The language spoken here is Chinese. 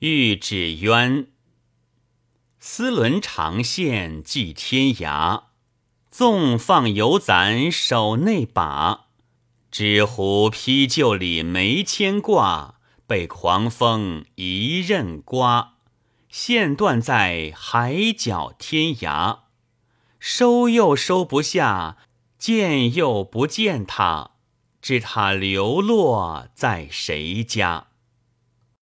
欲指渊，丝纶长线系天涯，纵放游咱手内把。纸糊披旧里没牵挂，被狂风一任刮，线断在海角天涯。收又收不下，见又不见他，知他流落在谁家？